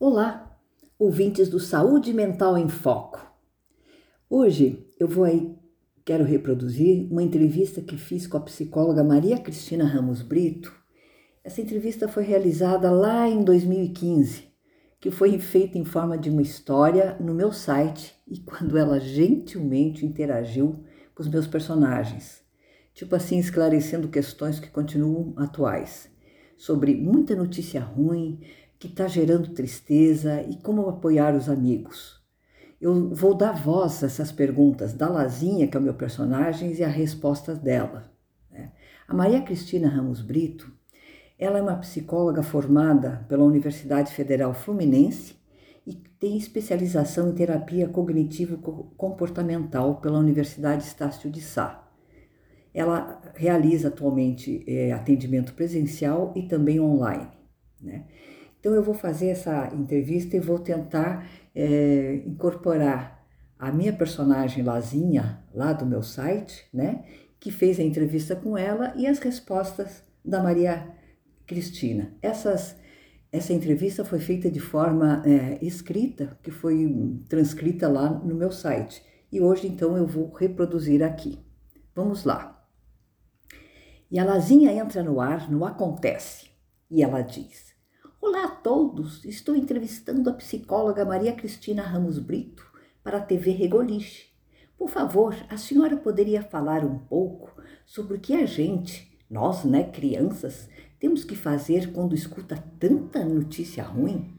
Olá, ouvintes do Saúde Mental em Foco. Hoje eu vou aí, quero reproduzir uma entrevista que fiz com a psicóloga Maria Cristina Ramos Brito. Essa entrevista foi realizada lá em 2015, que foi feita em forma de uma história no meu site e quando ela gentilmente interagiu com os meus personagens, tipo assim, esclarecendo questões que continuam atuais, sobre muita notícia ruim, que está gerando tristeza e como apoiar os amigos. Eu vou dar voz a essas perguntas da Lazinha, que é o meu personagem, e a resposta dela. Né? A Maria Cristina Ramos Brito, ela é uma psicóloga formada pela Universidade Federal Fluminense e tem especialização em terapia cognitivo-comportamental pela Universidade Estácio de Sá. Ela realiza atualmente é, atendimento presencial e também online. Né? Então eu vou fazer essa entrevista e vou tentar é, incorporar a minha personagem Lazinha, lá do meu site, né, que fez a entrevista com ela e as respostas da Maria Cristina. Essas, essa entrevista foi feita de forma é, escrita, que foi transcrita lá no meu site. E hoje então eu vou reproduzir aqui. Vamos lá. E a Lazinha entra no ar, no Acontece, e ela diz: Olá a todos! Estou entrevistando a psicóloga Maria Cristina Ramos Brito para a TV Regoliche. Por favor, a senhora poderia falar um pouco sobre o que a gente, nós, né, crianças, temos que fazer quando escuta tanta notícia ruim?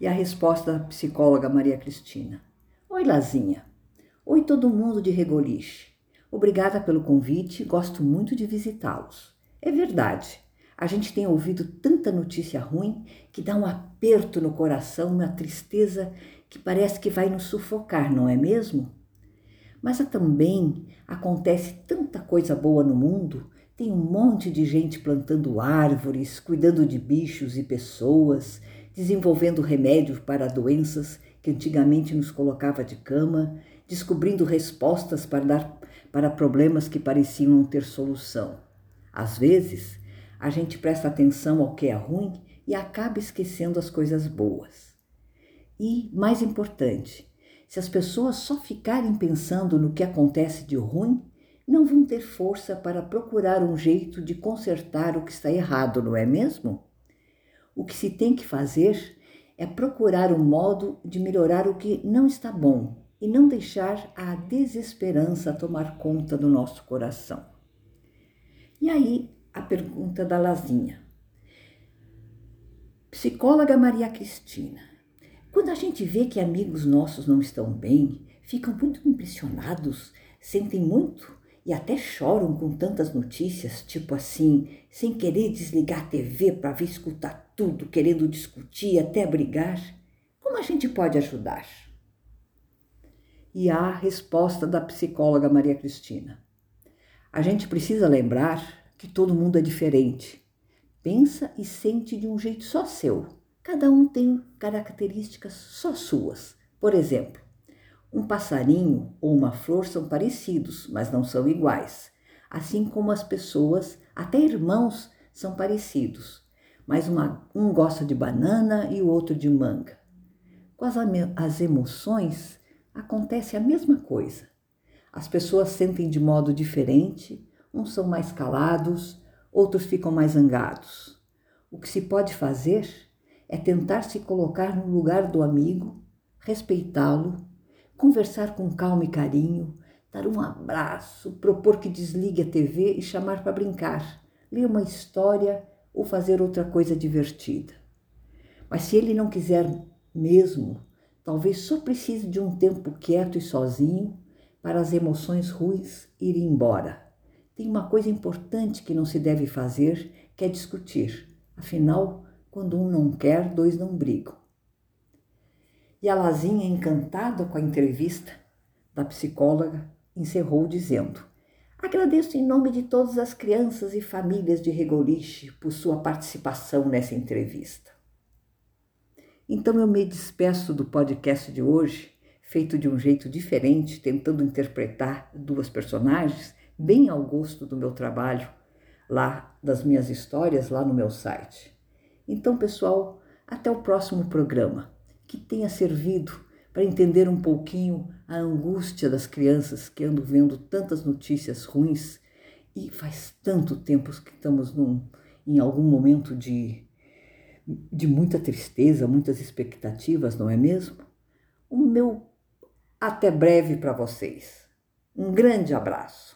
E a resposta da psicóloga Maria Cristina: Oi, Lazinha. Oi, todo mundo de Regoliche. Obrigada pelo convite, gosto muito de visitá-los. É verdade. A gente tem ouvido tanta notícia ruim que dá um aperto no coração, uma tristeza que parece que vai nos sufocar, não é mesmo? Mas também acontece tanta coisa boa no mundo. Tem um monte de gente plantando árvores, cuidando de bichos e pessoas, desenvolvendo remédios para doenças que antigamente nos colocava de cama, descobrindo respostas para dar para problemas que pareciam não ter solução. Às vezes, a gente presta atenção ao que é ruim e acaba esquecendo as coisas boas. E, mais importante, se as pessoas só ficarem pensando no que acontece de ruim, não vão ter força para procurar um jeito de consertar o que está errado, não é mesmo? O que se tem que fazer é procurar um modo de melhorar o que não está bom e não deixar a desesperança tomar conta do nosso coração. E aí a pergunta da Lazinha. Psicóloga Maria Cristina. Quando a gente vê que amigos nossos não estão bem, ficam muito impressionados, sentem muito e até choram com tantas notícias, tipo assim, sem querer desligar a TV para vir escutar tudo, querendo discutir, até brigar. Como a gente pode ajudar? E a resposta da psicóloga Maria Cristina. A gente precisa lembrar que todo mundo é diferente. Pensa e sente de um jeito só seu. Cada um tem características só suas. Por exemplo, um passarinho ou uma flor são parecidos, mas não são iguais. Assim como as pessoas, até irmãos, são parecidos, mas uma, um gosta de banana e o outro de manga. Com as, as emoções, acontece a mesma coisa. As pessoas sentem de modo diferente, Uns são mais calados, outros ficam mais zangados. O que se pode fazer é tentar se colocar no lugar do amigo, respeitá-lo, conversar com calma e carinho, dar um abraço, propor que desligue a TV e chamar para brincar, ler uma história ou fazer outra coisa divertida. Mas se ele não quiser mesmo, talvez só precise de um tempo quieto e sozinho para as emoções ruins irem embora. Tem uma coisa importante que não se deve fazer, que é discutir. Afinal, quando um não quer, dois não brigam. E a Lazinha, encantada com a entrevista da psicóloga, encerrou dizendo: Agradeço em nome de todas as crianças e famílias de Regoliche por sua participação nessa entrevista. Então eu me despeço do podcast de hoje, feito de um jeito diferente, tentando interpretar duas personagens bem ao gosto do meu trabalho, lá das minhas histórias, lá no meu site. Então, pessoal, Até o próximo programa, que tenha servido para entender um pouquinho a angústia das crianças que andam vendo tantas notícias ruins e faz tanto tempo que estamos num, em algum momento de, de muita tristeza, muitas expectativas, não é mesmo? O meu até breve para vocês. Um grande abraço.